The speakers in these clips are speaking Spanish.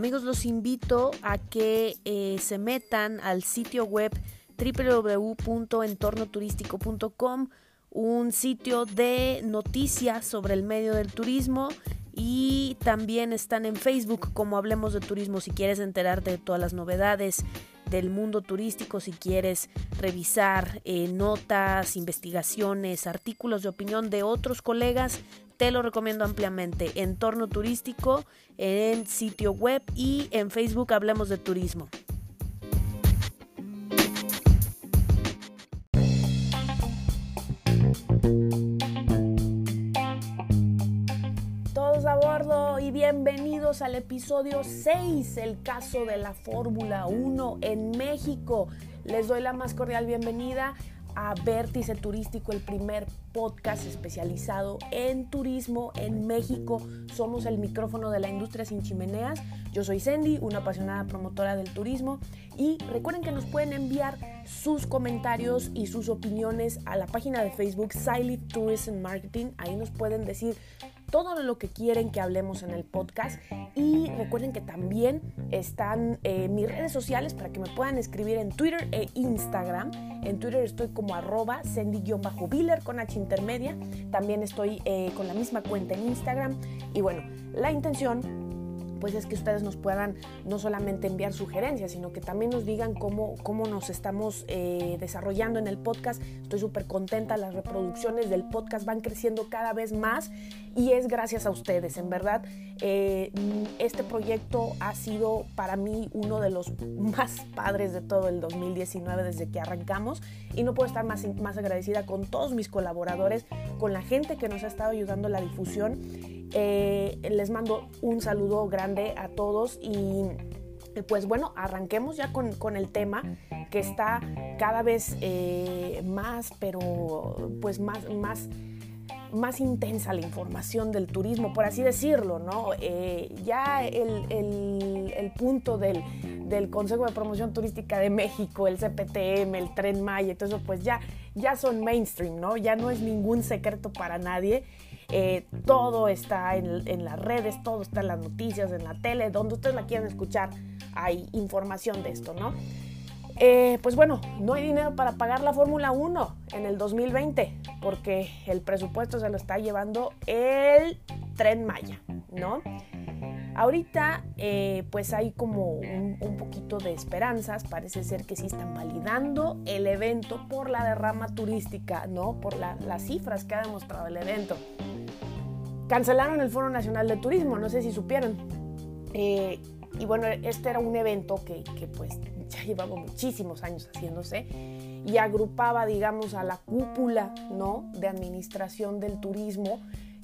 Amigos, los invito a que eh, se metan al sitio web www.entornoturístico.com, un sitio de noticias sobre el medio del turismo y también están en Facebook como Hablemos de Turismo. Si quieres enterarte de todas las novedades del mundo turístico, si quieres revisar eh, notas, investigaciones, artículos de opinión de otros colegas, te lo recomiendo ampliamente. Entorno turístico en sitio web y en Facebook Hablemos de Turismo. Todos a bordo y bienvenidos al episodio 6, el caso de la Fórmula 1 en México. Les doy la más cordial bienvenida a Vértice Turístico, el primer podcast especializado en turismo en México. Somos el micrófono de la industria sin chimeneas. Yo soy Sandy, una apasionada promotora del turismo. Y recuerden que nos pueden enviar sus comentarios y sus opiniones a la página de Facebook Silent Tourism Marketing. Ahí nos pueden decir todo lo que quieren que hablemos en el podcast. Y recuerden que también están eh, mis redes sociales para que me puedan escribir en Twitter e Instagram. En Twitter estoy como arroba Sandy-Biller con H intermedia. También estoy eh, con la misma cuenta en Instagram. Y bueno, la intención pues es que ustedes nos puedan no solamente enviar sugerencias, sino que también nos digan cómo, cómo nos estamos eh, desarrollando en el podcast. Estoy súper contenta, las reproducciones del podcast van creciendo cada vez más y es gracias a ustedes, en verdad. Eh, este proyecto ha sido para mí uno de los más padres de todo el 2019 desde que arrancamos y no puedo estar más, más agradecida con todos mis colaboradores, con la gente que nos ha estado ayudando en la difusión eh, les mando un saludo grande a todos y pues bueno, arranquemos ya con, el tema que está cada vez eh, más, pero pues más, más, más intensa la información del turismo, por así decirlo, ¿no? Eh, ya el, punto del, del, Consejo de Promoción Turística de México, el CPTM, el Tren Maya, todo eso, pues ya, ya son mainstream, ¿no? Ya no es ningún secreto para nadie. Eh, todo está en, las redes, todo está en las noticias, en la tele, donde ustedes la quieran escuchar, hay información de esto, ¿no? Eh, pues bueno, no hay dinero para pagar la Fórmula 1 en el 2020, porque el presupuesto se lo está llevando el tren Maya, ¿no? Ahorita eh, pues hay como un, poquito de esperanzas, parece ser que sí están validando el evento por la derrama turística, ¿no? Por las cifras que ha demostrado el evento. Cancelaron el Foro Nacional de Turismo, no sé si supieron. Eh, y bueno, este era un evento que, que, pues ya llevaba muchísimos años haciéndose y agrupaba, digamos, a la cúpula, ¿no? De administración del turismo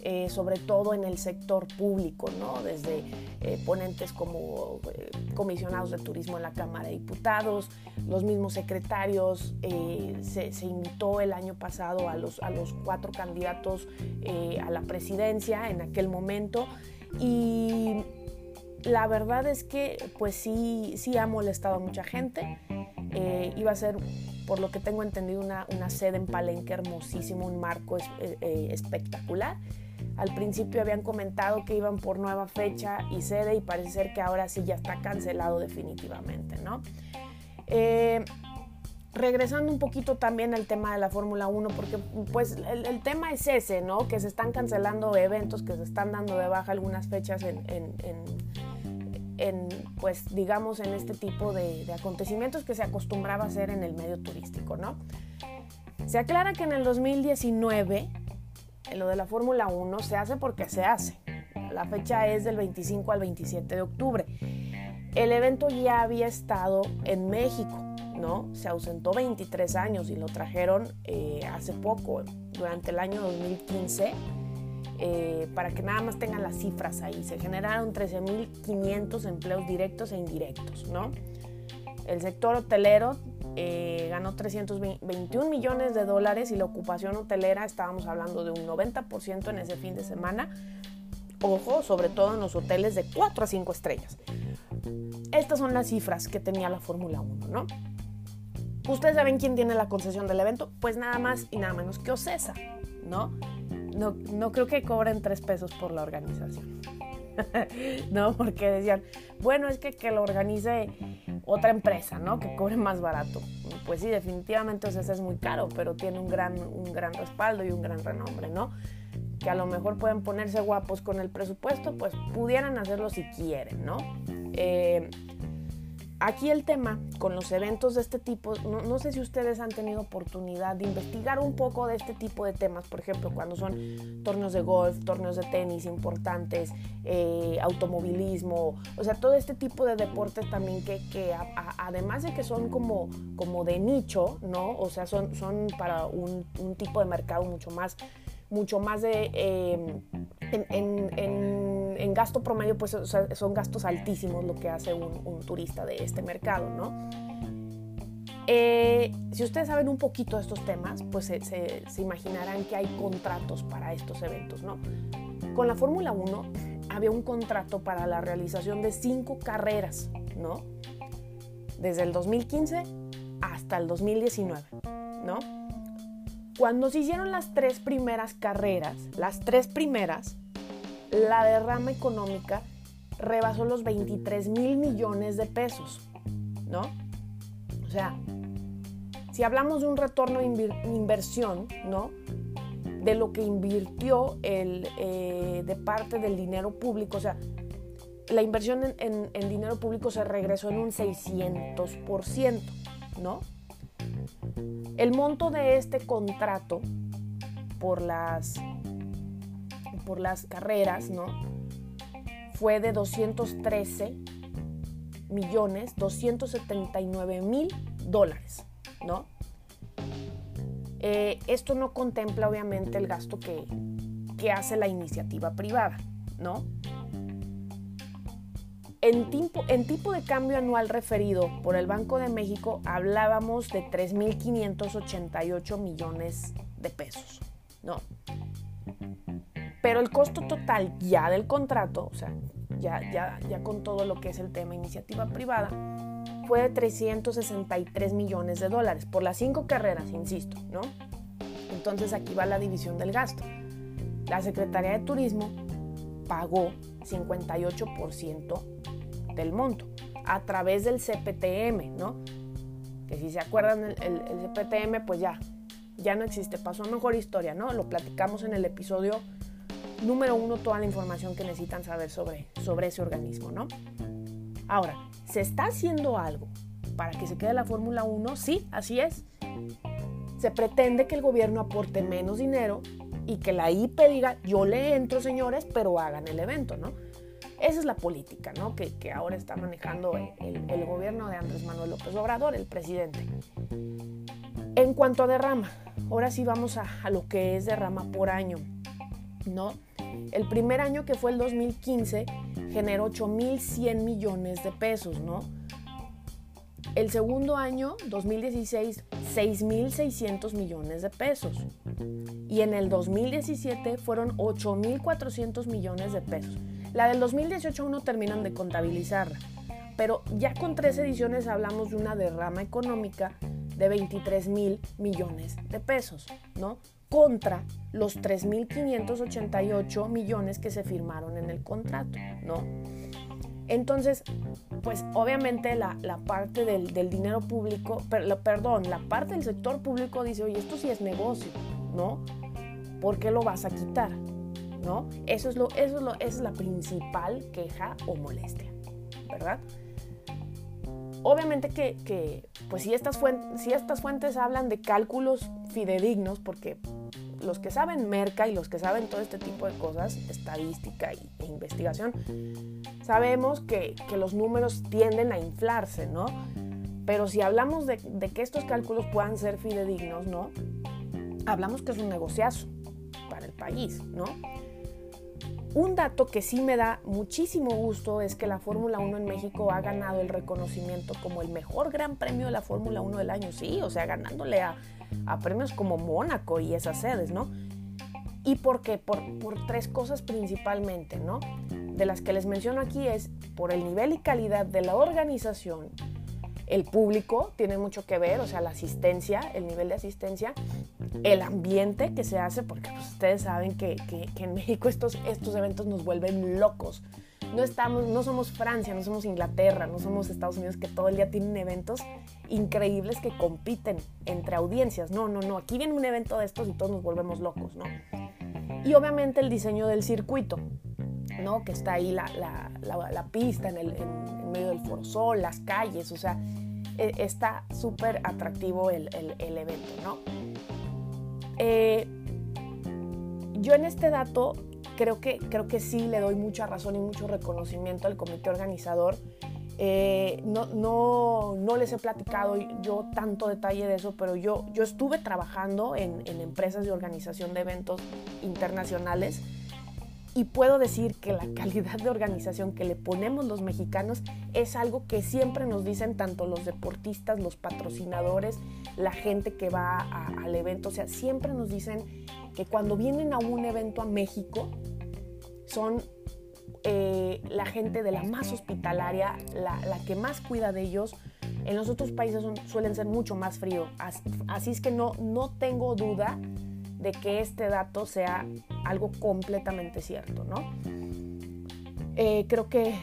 eh, sobre todo en el sector público, ¿no? desde eh, ponentes como eh, comisionados de turismo en la Cámara de Diputados, los mismos secretarios, se, invitó el año pasado a los, a los cuatro candidatos a la presidencia en aquel momento y la verdad es que pues sí, sí ha molestado a mucha gente. iba a ser, por lo que tengo entendido, una, una sede en Palenque hermosísimo, un marco espectacular. Al principio habían comentado que iban por nueva fecha y sede y parece ser que ahora sí ya está cancelado definitivamente, ¿no? Eh, regresando un poquito también al tema de la Fórmula 1, porque pues el, tema es ese, ¿no? Que se están cancelando eventos, que se están dando de baja algunas fechas en, pues digamos, en este tipo de, de, acontecimientos que se acostumbraba a hacer en el medio turístico, ¿no? Se aclara que en el 2019 lo de la Fórmula 1 se hace porque se hace. La fecha es del 25 al 27 de octubre. El evento ya había estado en México, ¿no? Se ausentó 23 años y lo trajeron eh, hace poco, durante el año 2015. Eh, para que nada más tengan las cifras ahí, se generaron 13.500 empleos directos e indirectos, ¿no? El sector hotelero eh, ganó 321 millones de dólares y la ocupación hotelera estábamos hablando de un 90% en ese fin de semana. Ojo, sobre todo en los hoteles de 4 a 5 estrellas. Estas son las cifras que tenía la Fórmula 1, ¿no? Ustedes saben quién tiene la concesión del evento, pues nada más y nada menos que Ocesa, ¿no? No, no creo que cobren 3 pesos por la organización. ¿no? Porque decían, bueno, es que, que lo organice otra empresa, ¿no? Que cobre más barato. Pues sí, definitivamente, o sea, es muy caro, pero tiene un gran, un gran respaldo y un gran renombre, ¿no? Que a lo mejor pueden ponerse guapos con el presupuesto, pues pudieran hacerlo si quieren, ¿no? Eh, Aquí el tema con los eventos de este tipo, no, sé si ustedes han tenido oportunidad de investigar un poco de este tipo de temas, por ejemplo, cuando son torneos de golf, torneos de tenis importantes, eh, automovilismo, o sea, todo este tipo de deportes también que, además de que son como, como de nicho, ¿no? O sea, son, son para un, un tipo de mercado mucho más mucho más de... Em, en, gasto promedio, pues son gastos altísimos lo que hace un, turista de este mercado, ¿no? Eh, si ustedes saben un poquito de estos temas, pues se, imaginarán que hay contratos para estos eventos, ¿no? Con la Fórmula 1 había un contrato para la realización de cinco carreras, ¿no? Desde el 2015 hasta el 2019, ¿no? Cuando se hicieron las tres primeras carreras, las tres primeras, la derrama económica rebasó los 23 mil millones de pesos, ¿no? O sea, si hablamos de un retorno de inversión, ¿no? De lo que invirtió el, eh, de parte del dinero público, o sea, la inversión en, en dinero público se regresó en un 600%, ¿no? El monto de este contrato por las, por las carreras, ¿no? Fue de 213 millones 279 mil dólares, ¿no? Eh, esto no contempla obviamente el gasto que, que hace la iniciativa privada, ¿no? En tipo, de cambio anual referido por el Banco de México hablábamos de 3.588 millones de pesos, ¿no? Pero el costo total ya del contrato, o sea, ya, ya, ya con todo lo que es el tema iniciativa privada, fue de 363 millones de dólares por las cinco carreras, insisto, ¿no? Entonces aquí va la división del gasto. La Secretaría de Turismo pagó 58% del monto a través del CPTM, ¿no? Que si se acuerdan, el, CPTM pues ya, ya no existe, pasó a mejor historia, ¿no? Lo platicamos en el episodio número uno, toda la información que necesitan saber sobre, sobre ese organismo, ¿no? Ahora, ¿se está haciendo algo para que se quede la Fórmula 1? Sí, así es. Se pretende que el gobierno aporte menos dinero y que la IP diga, yo le entro, señores, pero hagan el evento, ¿no? Esa es la política ¿no? que, ahora está manejando el, gobierno de Andrés Manuel López Obrador, el presidente. En cuanto a derrama, ahora sí vamos a, lo que es derrama por año. ¿no? El primer año que fue el 2015 generó 8.100 millones de pesos, ¿no? El segundo año, 2016, 6.600 millones de pesos. Y en el 2017 fueron 8.400 millones de pesos. La del 2018 aún no terminan de contabilizarla, pero ya con tres ediciones hablamos de una derrama económica de 23 mil millones de pesos, ¿no? Contra los 3.588 millones que se firmaron en el contrato, ¿no? Entonces, pues obviamente la, parte del, dinero público, perdón, la parte del sector público dice, oye, esto sí es negocio, ¿no? ¿Por qué lo vas a quitar? Eso es lo, eso es lo, esa es la principal queja o molestia, ¿verdad? Obviamente que, pues si estas, fuentes, si estas fuentes hablan de cálculos fidedignos, porque los que saben merca y los que saben todo este tipo de cosas, estadística e investigación, sabemos que, los números tienden a inflarse, ¿no? Pero si hablamos de, de, que estos cálculos puedan ser fidedignos, ¿no? Hablamos que es un negociazo para el país, ¿no? Un dato que sí me da muchísimo gusto es que la Fórmula 1 en México ha ganado el reconocimiento como el mejor gran premio de la Fórmula 1 del año, sí, o sea, ganándole a, premios como Mónaco y esas sedes, ¿no? ¿Y por qué? Por, por tres cosas principalmente, ¿no? De las que les menciono aquí es por el nivel y calidad de la organización, el público tiene mucho que ver, o sea, la asistencia, el nivel de asistencia, el ambiente que se hace, porque pues, ustedes saben que, en México estos, estos eventos nos vuelven locos. no estamos, no somos Francia, no somos Inglaterra, no somos Estados Unidos que todo el día tienen eventos increíbles que compiten entre audiencias. No, no, no. Aquí viene un evento de estos y todos nos volvemos locos, ¿no? Y obviamente el diseño del circuito, ¿no? Que está ahí la, pista en, el, en, medio del forosol, las calles, o sea, e, está súper atractivo el, evento, ¿no? Eh, yo en este dato creo que, creo que sí le doy mucha razón y mucho reconocimiento al comité organizador. Eh, no, no, no, les he platicado yo tanto detalle de eso, pero yo, yo estuve trabajando en, en empresas de organización de eventos internacionales y puedo decir que la calidad de organización que le ponemos los mexicanos es algo que siempre nos dicen tanto los deportistas, los patrocinadores, la gente que va al evento. O sea, siempre nos dicen que cuando vienen a un evento a México, son eh, la gente de la más hospitalaria, la, que más cuida de ellos. En los otros países suelen ser mucho más frío. Así, es que no, no tengo duda de que este dato sea algo completamente cierto, ¿no? Eh, creo que,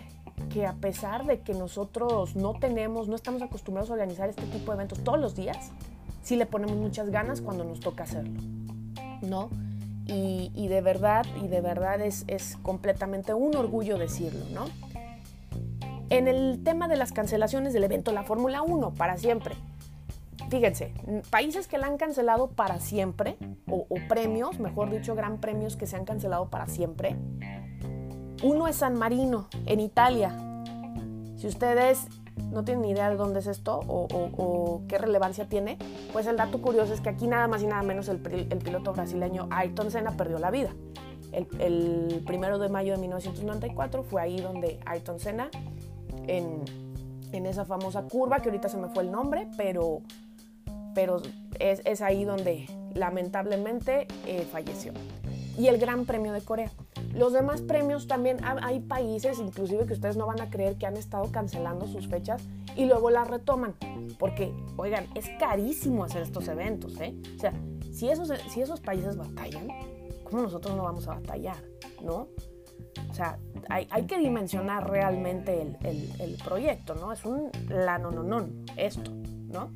que a pesar de que nosotros no tenemos, no estamos acostumbrados a organizar este tipo de eventos todos los días, sí le ponemos muchas ganas cuando nos toca hacerlo. ¿no? Y, de verdad, y de verdad es, completamente un orgullo decirlo, ¿no? En el tema de las cancelaciones del evento La Fórmula 1, para siempre. Fíjense, países que la han cancelado para siempre, o, o premios, mejor dicho, gran premios que se han cancelado para siempre. Uno es San Marino, en Italia. Si ustedes no tienen ni idea de dónde es esto o, qué relevancia tiene, pues el dato curioso es que aquí nada más y nada menos el, piloto brasileño Ayrton Senna perdió la vida. El, primero de mayo de 1994 fue ahí donde Ayrton Senna, en, esa famosa curva, que ahorita se me fue el nombre, pero, pero es, ahí donde lamentablemente eh, falleció. Y el Gran Premio de Corea. Los demás premios también hay países, inclusive que ustedes no van a creer que han estado cancelando sus fechas y luego las retoman. Porque, oigan, es carísimo hacer estos eventos, ¿eh? O sea, si esos, si esos países batallan, ¿cómo nosotros no vamos a batallar? ¿No? O sea, hay, que dimensionar realmente el, proyecto, ¿no? Es un la no, no, no, esto, ¿no?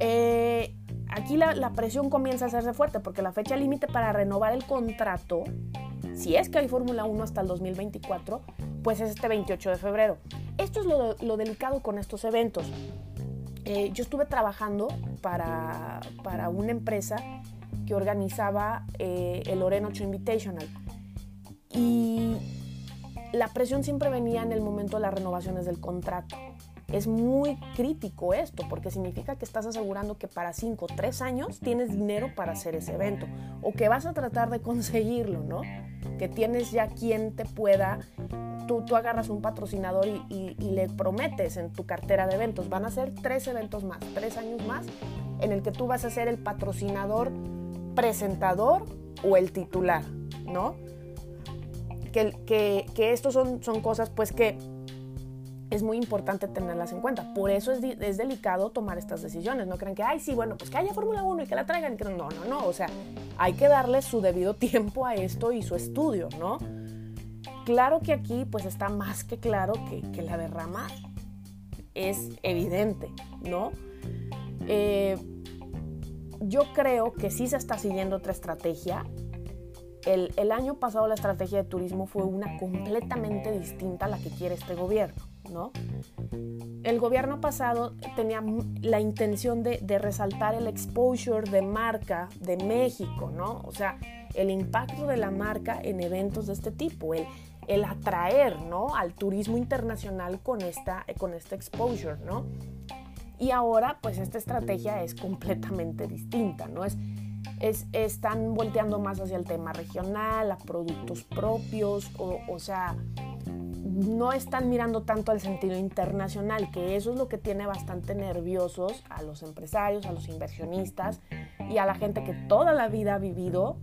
Eh, aquí la, presión comienza a hacerse fuerte porque la fecha límite para renovar el contrato si es que hay Fórmula 1 hasta el 2024, pues es este 28 de febrero. Esto es lo, delicado con estos eventos. Eh, yo estuve trabajando para, una empresa que organizaba eh, el Loreno 8 Invitational y la presión siempre venía en el momento de las renovaciones del contrato. Es muy crítico esto porque significa que estás asegurando que para 5 o 3 años tienes dinero para hacer ese evento o que vas a tratar de conseguirlo, ¿no? Que tienes ya quien te pueda, tú, tú agarras un patrocinador y, le prometes en tu cartera de eventos, van a ser tres eventos más, tres años más, en el que tú vas a ser el patrocinador, presentador o el titular, ¿no? Que, que, que estos son, son cosas pues que es muy importante tenerlas en cuenta. Por eso es, es, delicado tomar estas decisiones. No crean que, ay, sí, bueno, pues que haya Fórmula 1 y que la traigan. No, no, no. O sea, hay que darle su debido tiempo a esto y su estudio, ¿no? Claro que aquí, pues está más que claro que, que la derrama es evidente, ¿no? Eh, yo creo que sí se está siguiendo otra estrategia. El, el año pasado la estrategia de turismo fue una completamente distinta a la que quiere este gobierno. ¿No? El gobierno pasado tenía la intención de, resaltar el exposure de marca de México, ¿no? O sea, el impacto de la marca en eventos de este tipo, el, atraer. Al turismo internacional con esta, este exposure. Y ahora, pues esta estrategia es completamente distinta, ¿no? Es, están volteando más hacia el tema regional, a productos propios, o, o sea, no están mirando tanto al sentido internacional, que eso es lo que tiene bastante nerviosos a los empresarios, a los inversionistas y a la gente que toda la vida ha vivido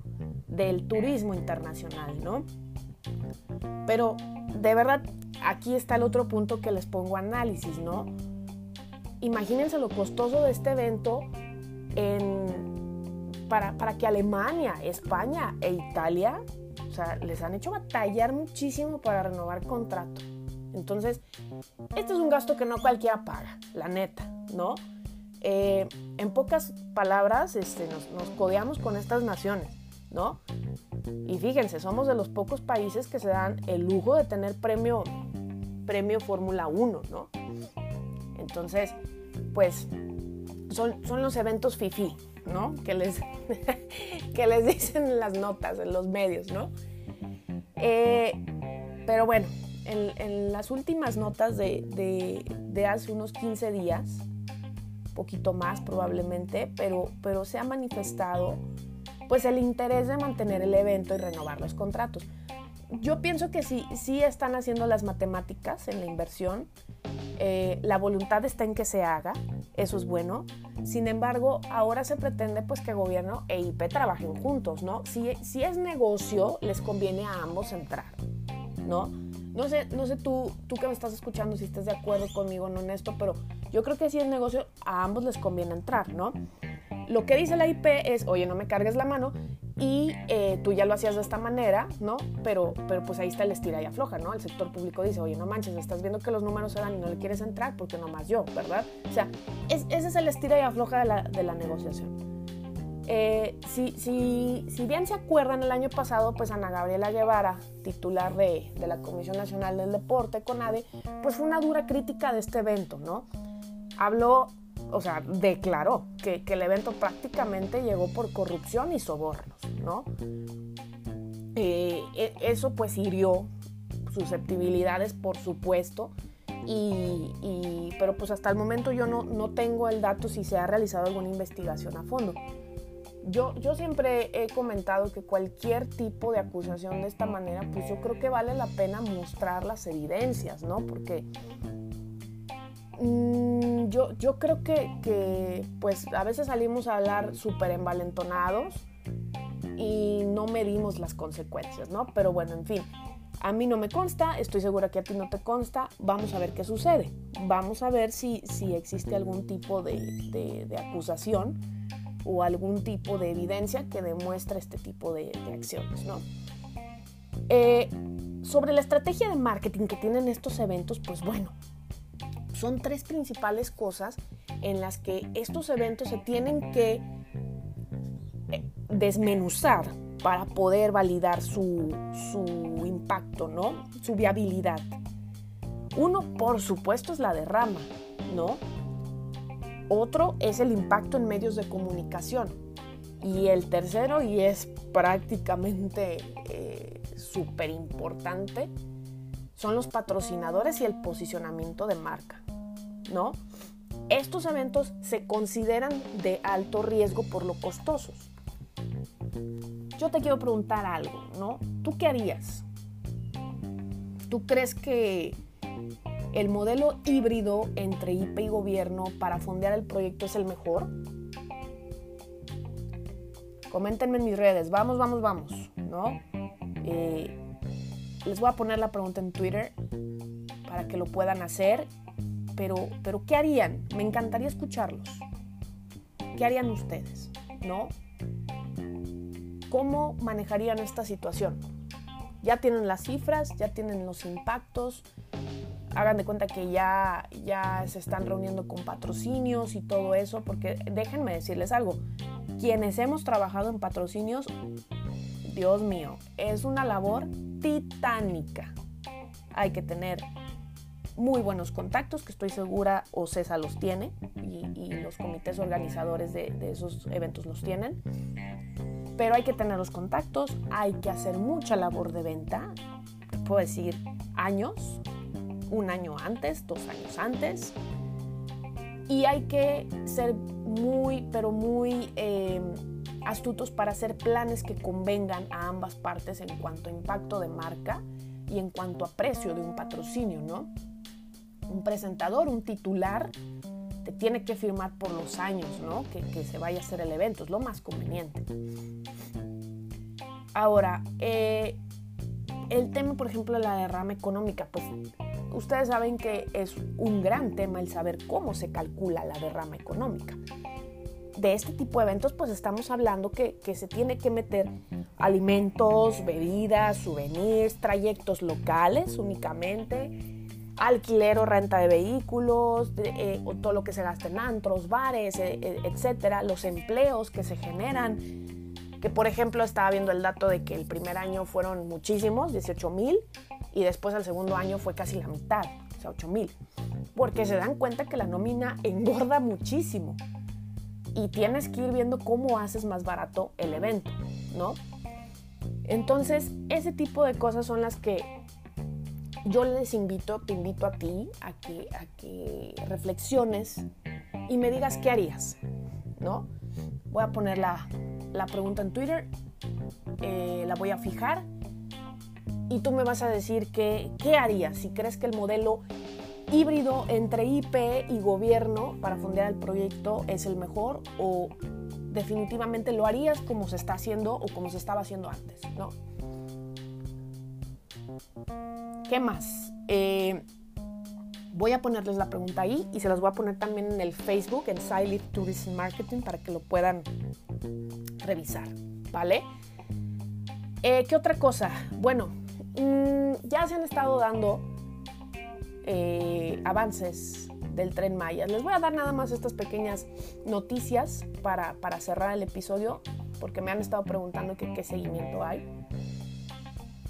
del turismo internacional, ¿no? Pero de verdad, aquí está el otro punto que les pongo análisis, ¿no? Imagínense lo costoso de este evento para, para que Alemania, España e Italia sea, les han hecho batallar muchísimo para renovar contrato. Entonces, este es un gasto que no cualquiera paga, la neta, ¿no? Eh, en pocas palabras, este, nos, nos codeamos con estas naciones, ¿no? Y fíjense, somos de los pocos países que se dan el lujo de tener premio, premio Fórmula 1, ¿no? Entonces, pues son, son los eventos FIFI, ¿no? Que les, que les dicen en las notas, en los medios, ¿no? Eh, pero bueno, en, las últimas notas de, de, de, hace unos 15 días, poquito más probablemente, pero, pero se ha manifestado pues el interés de mantener el evento y renovar los contratos. Yo pienso que sí, sí están haciendo las matemáticas en la inversión, eh, la voluntad está en que se haga, eso es bueno. Sin embargo, ahora se pretende pues que gobierno e IP trabajen juntos, ¿no? Si, si es negocio, les conviene a ambos entrar, ¿no? No sé, no sé tú, tú que me estás escuchando si estás de acuerdo conmigo en esto, pero yo creo que si es negocio, a ambos les conviene entrar, ¿no? Lo que dice la IP es, oye, no me cargues la mano y eh, tú ya lo hacías de esta manera, ¿no? Pero, pero pues ahí está el estira y afloja, ¿no? El sector público dice, oye, no manches, estás viendo que los números se dan y no le quieres entrar porque nomás yo, ¿verdad? O sea, ese es el estira y afloja de la, de la negociación. Eh, si, si, si, bien se acuerdan, el año pasado, pues Ana Gabriela Guevara, titular de, de la Comisión Nacional del Deporte, CONADE, pues fue una dura crítica de este evento, ¿no? Habló o sea, declaró que, el evento prácticamente llegó por corrupción y sobornos, ¿no? Eh, e, eso pues hirió susceptibilidades, por supuesto, y, pero pues hasta el momento yo no, no tengo el dato si se ha realizado alguna investigación a fondo. Yo, yo, siempre he comentado que cualquier tipo de acusación de esta manera, pues yo creo que vale la pena mostrar las evidencias, ¿no? Porque Mm, yo, yo creo que, pues a veces salimos a hablar súper envalentonados y no medimos las consecuencias, ¿no? Pero bueno, en fin, a mí no me consta, estoy segura que a ti no te consta, vamos a ver qué sucede, vamos a ver si, si existe algún tipo de, acusación o algún tipo de evidencia que demuestre este tipo de, acciones, ¿no? Eh, sobre la estrategia de marketing que tienen estos eventos, pues bueno, son tres principales cosas en las que estos eventos se tienen que eh, desmenuzar para poder validar su, impacto, ¿no? Su viabilidad. Uno, por supuesto, es la derrama, ¿no? Otro es el impacto en medios de comunicación. Y el tercero, y es prácticamente eh, súper importante, son los patrocinadores y el posicionamiento de marca, ¿no? Estos eventos se consideran de alto riesgo por lo costosos. Yo te quiero preguntar algo, ¿no? ¿Tú qué harías? ¿Tú crees que el modelo híbrido entre IP y gobierno para fondear el proyecto es el mejor? Coméntenme en mis redes, vamos, vamos, vamos, ¿no? Eh, les voy a poner la pregunta en Twitter para que lo puedan hacer. Pero, ¿qué harían? Me encantaría escucharlos. ¿Qué harían ustedes? ¿No? ¿Cómo manejarían esta situación? Ya tienen las cifras, ya tienen los impactos. Hagan de cuenta que ya, ya se están reuniendo con patrocinios y todo eso, porque déjenme decirles algo. Quienes hemos trabajado en patrocinios, Dios mío, es una labor titánica. Hay que tener muy buenos contactos, que estoy segura OCESA los tiene y, los comités organizadores de, esos eventos los tienen. Pero hay que tener los contactos, hay que hacer mucha labor de venta, puedo decir años, un año antes, dos años antes. Y hay que ser muy, pero muy... Eh, astutos para hacer planes que convengan a ambas partes en cuanto a impacto de marca y en cuanto a precio de un patrocinio, ¿no? Un presentador, un titular, te tiene que firmar por los años, ¿no? Que, se vaya a hacer el evento, es lo más conveniente. Ahora, eh, el tema, por ejemplo, de la derrama económica, pues ustedes saben que es un gran tema el saber cómo se calcula la derrama económica. de este tipo de eventos, pues estamos hablando que, que, se tiene que meter alimentos, bebidas, souvenirs, trayectos locales únicamente, alquiler o renta de vehículos, eh, todo lo que se gasta en antros, bares, eh, eh, etcétera, los empleos que se generan. Que por ejemplo estaba viendo el dato de que el primer año fueron muchísimos, 18 mil, y después el segundo año fue casi la mitad, o sea, 8 mil. Porque se dan cuenta que la nómina engorda muchísimo. Y tienes que ir viendo cómo haces más barato el evento, ¿no? Entonces, ese tipo de cosas son las que yo les invito, te invito a ti a que, a que reflexiones y me digas qué harías, ¿no? Voy a poner la, pregunta en Twitter, eh, la voy a fijar y tú me vas a decir qué, qué harías, si crees que el modelo híbrido entre IP y gobierno para fondear el proyecto es el mejor o definitivamente lo harías como se está haciendo o como se estaba haciendo antes, ¿no? ¿Qué más? Eh, voy a ponerles la pregunta ahí y se las voy a poner también en el Facebook, en Silent Tourism Marketing, para que lo puedan revisar, ¿vale? Eh, ¿Qué otra cosa? Bueno, mm, ya se han estado dando eh, avances del tren Maya. Les voy a dar nada más estas pequeñas noticias para, cerrar el episodio, porque me han estado preguntando qué seguimiento hay.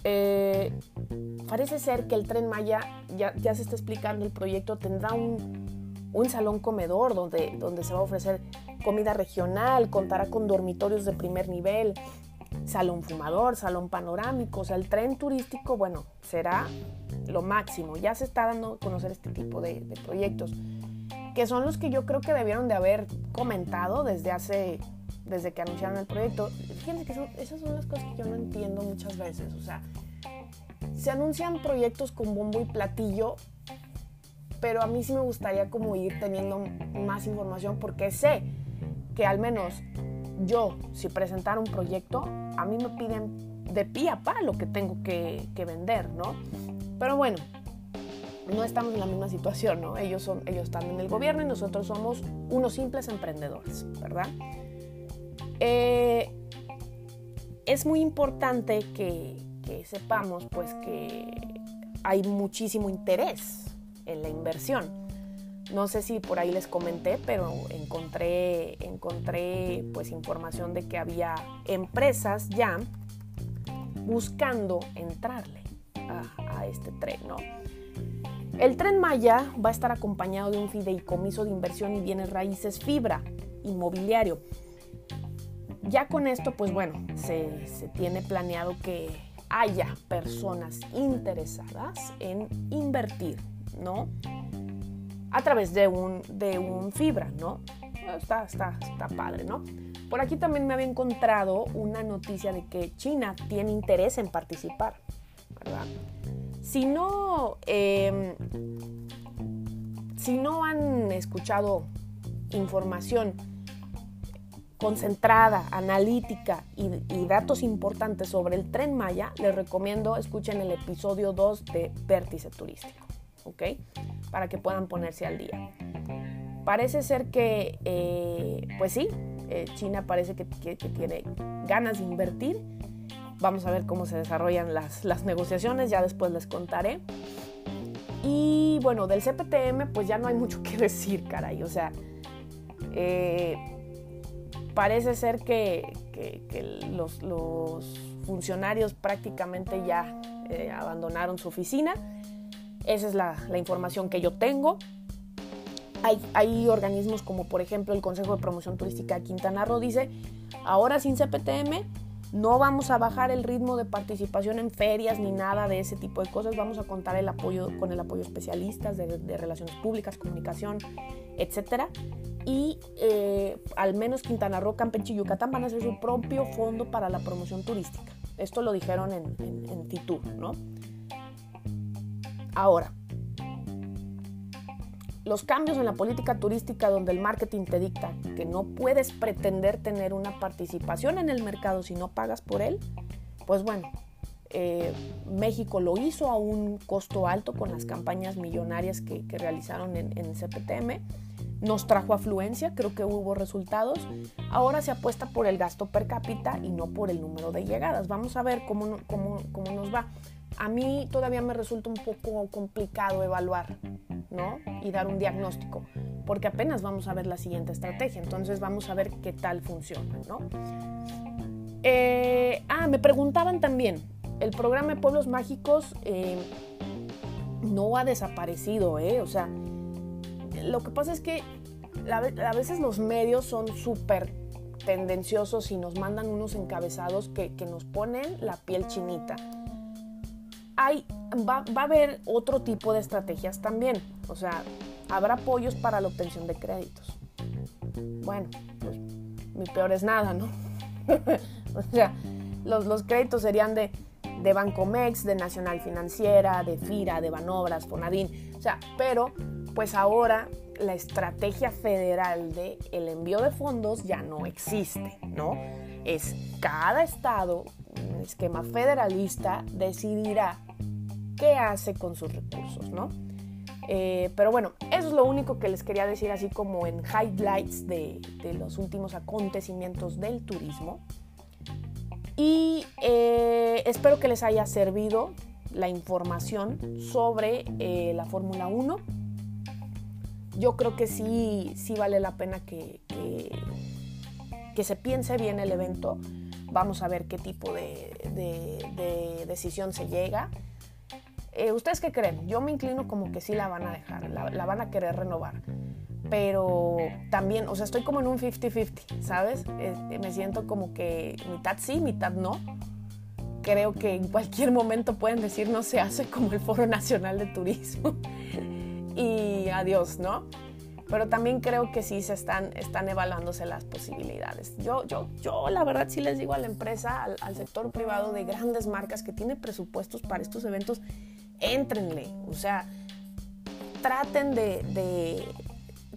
Eh, parece ser que el tren Maya, ya, se está explicando el proyecto, tendrá un, salón comedor donde, donde se va a ofrecer comida regional, contará con dormitorios de primer nivel, salón fumador, salón panorámico, o sea, el tren turístico, bueno, será lo máximo. Ya se está dando a conocer este tipo de, de proyectos, que son los que yo creo que debieron de haber comentado desde hace desde que anunciaron el proyecto. Fíjense que esas son las cosas que yo no entiendo muchas veces. O sea, se anuncian proyectos con bombo y platillo, pero a mí sí me gustaría como ir teniendo más información porque sé que al menos yo, si presentara un proyecto, a mí me piden de pie a pa lo que tengo que, que vender, ¿no? Pero bueno, no estamos en la misma situación, ¿no? Ellos, son, ellos están en el gobierno y nosotros somos unos simples emprendedores, ¿verdad? Eh, es muy importante que, sepamos pues que hay muchísimo interés en la inversión. No sé si por ahí les comenté, pero encontré, encontré pues información de que había empresas ya buscando entrarle a, este tren. El tren Maya va a estar acompañado de un fideicomiso de inversión y bienes raíces fibra inmobiliario ya con esto, pues bueno, se, tiene planeado que haya personas interesadas en invertir, ¿no? A través de un, de un fibra, ¿no? Está, está, está padre, ¿no? Por aquí también me había encontrado una noticia de que China tiene interés en participar, ¿verdad? Si no, em, si no han escuchado información concentrada, analítica y, datos importantes sobre el tren Maya, les recomiendo escuchen el episodio 2 de Vértice Turístico, ¿ok? Para que puedan ponerse al día. Parece ser que, eh, pues sí, eh, China parece que, tiene ganas de invertir. Vamos a ver cómo se desarrollan las, las negociaciones, ya después les contaré. Y bueno, del CPTM pues ya no hay mucho que decir, caray. O sea, eh, parece ser que, los, funcionarios prácticamente ya eh, abandonaron su oficina. Esa es la, información que yo tengo. Hay, organismos como por ejemplo el Consejo de Promoción Turística de Quintana Roo dice, ahora sin CPTM no vamos a bajar el ritmo de participación en ferias ni nada de ese tipo de cosas, vamos a contar el apoyo con el apoyo de especialistas de, relaciones públicas, comunicación, etcétera y eh, al menos Quintana Roo, Campeche y Yucatán van a hacer su propio fondo para la promoción turística. Esto lo dijeron en, en, Fitur, ¿no? Ahora, los cambios en la política turística donde el marketing te dicta que no puedes pretender tener una participación en el mercado si no pagas por él, pues bueno, eh, México lo hizo a un costo alto con las campañas millonarias que, realizaron en, en CPTM nos trajo afluencia, creo que hubo resultados. Ahora se apuesta por el gasto per cápita y no por el número de llegadas. Vamos a ver cómo, cómo, cómo nos va. A mí todavía me resulta un poco complicado evaluar, ¿no? Y dar un diagnóstico, porque apenas vamos a ver la siguiente estrategia, entonces vamos a ver qué tal funciona, ¿no? Eh, ah, me preguntaban también, el programa de Pueblos Mágicos eh, no ha desaparecido, ¿eh? O sea, lo que pasa es que a veces los medios son súper tendenciosos y nos mandan unos encabezados que, nos ponen la piel chinita. Hay, va, a haber otro tipo de estrategias también. O sea, habrá apoyos para la obtención de créditos. Bueno, pues mi peor es nada, ¿no? o sea, los, los créditos serían de, de Bancomex, de Nacional Financiera, de FIRA, de Banobras, Fonadín. O sea, pero pues ahora la estrategia federal de el envío de fondos ya no existe, ¿no? Es cada estado, un esquema federalista, decidirá qué hace con sus recursos, ¿no? Eh, pero bueno, eso es lo único que les quería decir así como en highlights de, los últimos acontecimientos del turismo. Y eh, espero que les haya servido la información sobre eh, la Fórmula 1 yo creo que sí, sí vale la pena que, que, se piense bien el evento. Vamos a ver qué tipo de, decisión se llega. Eh, ¿Ustedes qué creen? Yo me inclino como que sí la van a dejar, la, van a querer renovar. Pero también, o sea, estoy como en un 50-50, ¿sabes? Eh, me siento como que mitad sí, mitad no. Creo que en cualquier momento pueden decir no se hace como el Foro Nacional de Turismo y adiós, ¿no? Pero también creo que sí se están, están evaluándose las posibilidades. Yo, yo, yo la verdad sí les digo a la empresa, al, sector privado de grandes marcas que tiene presupuestos para estos eventos, éntrenle. O sea, traten de,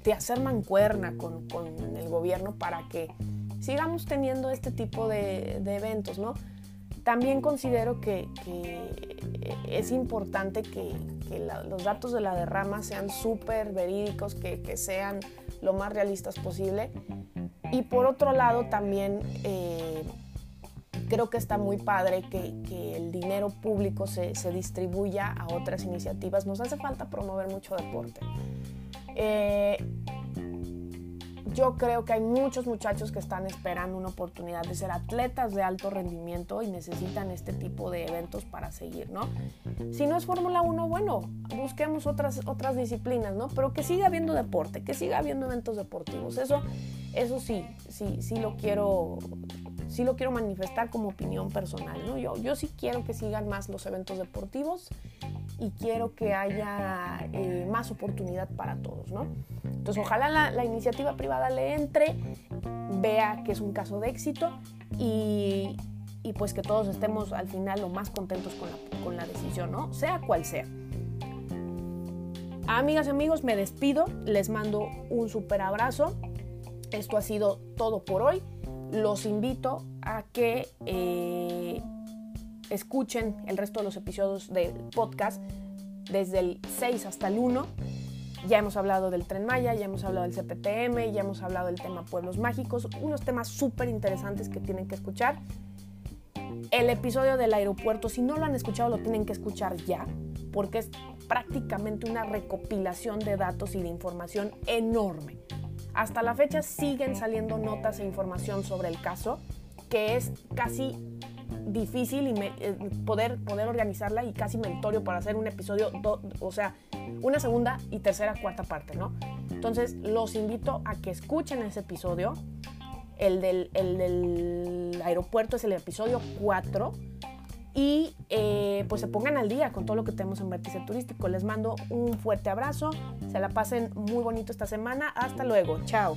de, hacer mancuerna con, con, el gobierno para que sigamos teniendo este tipo de, de eventos, ¿no? También considero que, es importante que, los datos de la derrama sean súper verídicos, que, sean lo más realistas posible. Y por otro lado, también eh, creo que está muy padre que, el dinero público se, distribuya a otras iniciativas. Nos hace falta promover mucho deporte. Eh, yo creo que hay muchos muchachos que están esperando una oportunidad de ser atletas de alto rendimiento y necesitan este tipo de eventos para seguir, ¿no? Si no es Fórmula 1, bueno, busquemos otras, otras disciplinas, ¿no? Pero que siga habiendo deporte, que siga habiendo eventos deportivos. Eso, eso sí, sí, sí lo quiero, sí lo quiero manifestar como opinión personal, ¿no? Yo, yo sí quiero que sigan más los eventos deportivos y quiero que haya eh, más oportunidad para todos, ¿no? Entonces, ojalá la, iniciativa privada le entre, vea que es un caso de éxito y, pues que todos estemos al final lo más contentos con la, con la decisión, ¿no? Sea cual sea. Amigas y amigos, me despido, les mando un super abrazo. Esto ha sido todo por hoy. Los invito a que eh, escuchen el resto de los episodios del podcast desde el 6 hasta el 1. Ya hemos hablado del tren Maya, ya hemos hablado del CPTM, ya hemos hablado del tema pueblos mágicos, unos temas súper interesantes que tienen que escuchar. El episodio del aeropuerto, si no lo han escuchado, lo tienen que escuchar ya, porque es prácticamente una recopilación de datos y de información enorme. Hasta la fecha siguen saliendo notas e información sobre el caso, que es casi difícil y eh, poder, poder organizarla y casi mentorio para hacer un episodio, o sea, una segunda y tercera, cuarta parte, ¿no? Entonces, los invito a que escuchen ese episodio. El del, el del aeropuerto es el episodio 4 y eh, pues se pongan al día con todo lo que tenemos en Vértice Turístico. Les mando un fuerte abrazo, se la pasen muy bonito esta semana, hasta luego, chao.